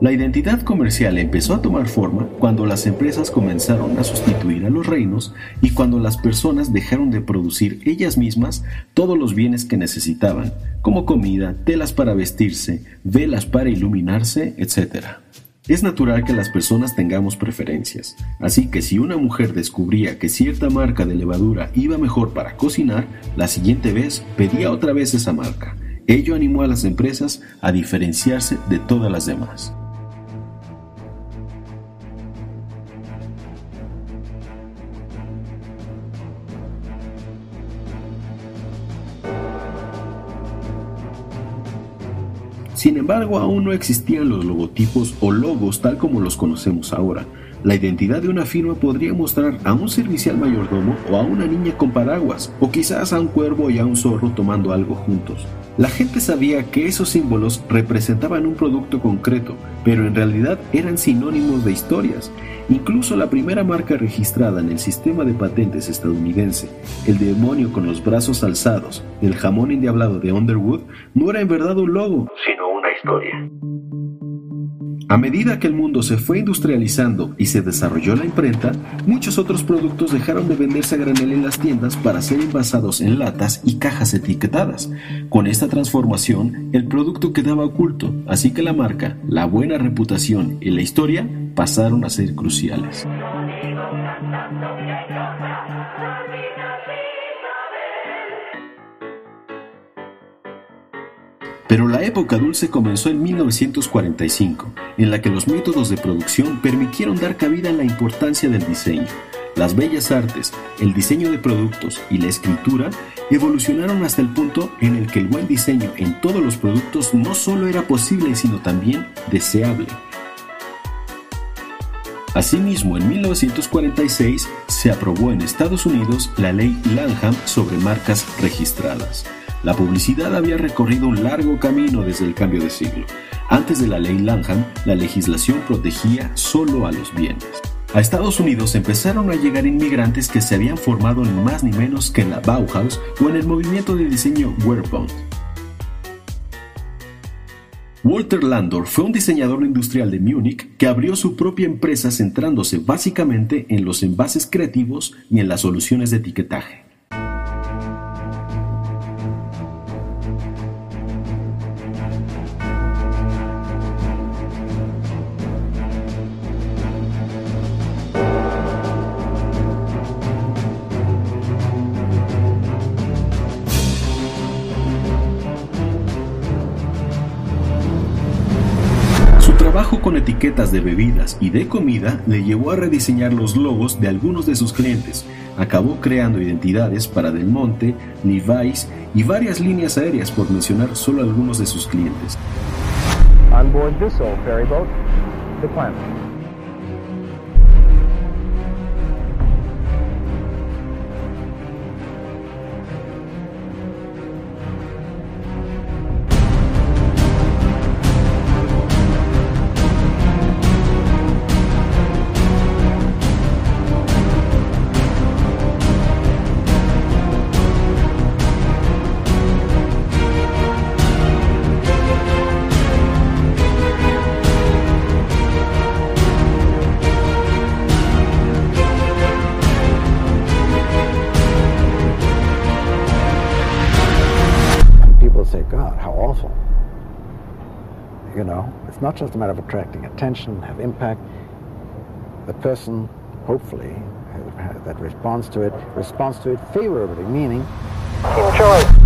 La identidad comercial empezó a tomar forma cuando las empresas comenzaron a sustituir a los reinos y cuando las personas dejaron de producir ellas mismas todos los bienes que necesitaban, como comida, telas para vestirse, velas para iluminarse, etc. Es natural que las personas tengamos preferencias, así que si una mujer descubría que cierta marca de levadura iba mejor para cocinar, la siguiente vez pedía otra vez esa marca. Ello animó a las empresas a diferenciarse de todas las demás. Sin embargo, aún no existían los logotipos o logos tal como los conocemos ahora. La identidad de una firma podría mostrar a un servicial mayordomo o a una niña con paraguas, o quizás a un cuervo y a un zorro tomando algo juntos. La gente sabía que esos símbolos representaban un producto concreto, pero en realidad eran sinónimos de historias. Incluso la primera marca registrada en el sistema de patentes estadounidense, el demonio con los brazos alzados, el jamón endiablado de Underwood, no era en verdad un logo, sino A medida que el mundo se fue industrializando y se desarrolló la imprenta, muchos otros productos dejaron de venderse a granel en las tiendas para ser envasados en latas y cajas etiquetadas. Con esta transformación, el producto quedaba oculto, así que la marca, la buena reputación y la historia pasaron a ser cruciales. Pero la época dulce comenzó en 1945, en la que los métodos de producción permitieron dar cabida a la importancia del diseño. Las bellas artes, el diseño de productos y la escritura evolucionaron hasta el punto en el que el buen diseño en todos los productos no solo era posible, sino también deseable. Asimismo, en 1946 se aprobó en Estados Unidos la ley Lanham sobre marcas registradas. La publicidad había recorrido un largo camino desde el cambio de siglo. Antes de la ley Lanham, la legislación protegía solo a los bienes. A Estados Unidos empezaron a llegar inmigrantes que se habían formado ni más ni menos que en la Bauhaus o en el movimiento de diseño Wearbound. Walter Landor fue un diseñador industrial de Múnich que abrió su propia empresa centrándose básicamente en los envases creativos y en las soluciones de etiquetaje. Trabajo con etiquetas de bebidas y de comida le llevó a rediseñar los logos de algunos de sus clientes. Acabó creando identidades para Del Monte, Levi's y varias líneas aéreas por mencionar solo algunos de sus clientes. On board this old the You know, it's not just a matter of attracting attention, have impact. The person, hopefully, that responds to it, responds to it favorably, meaning enjoy.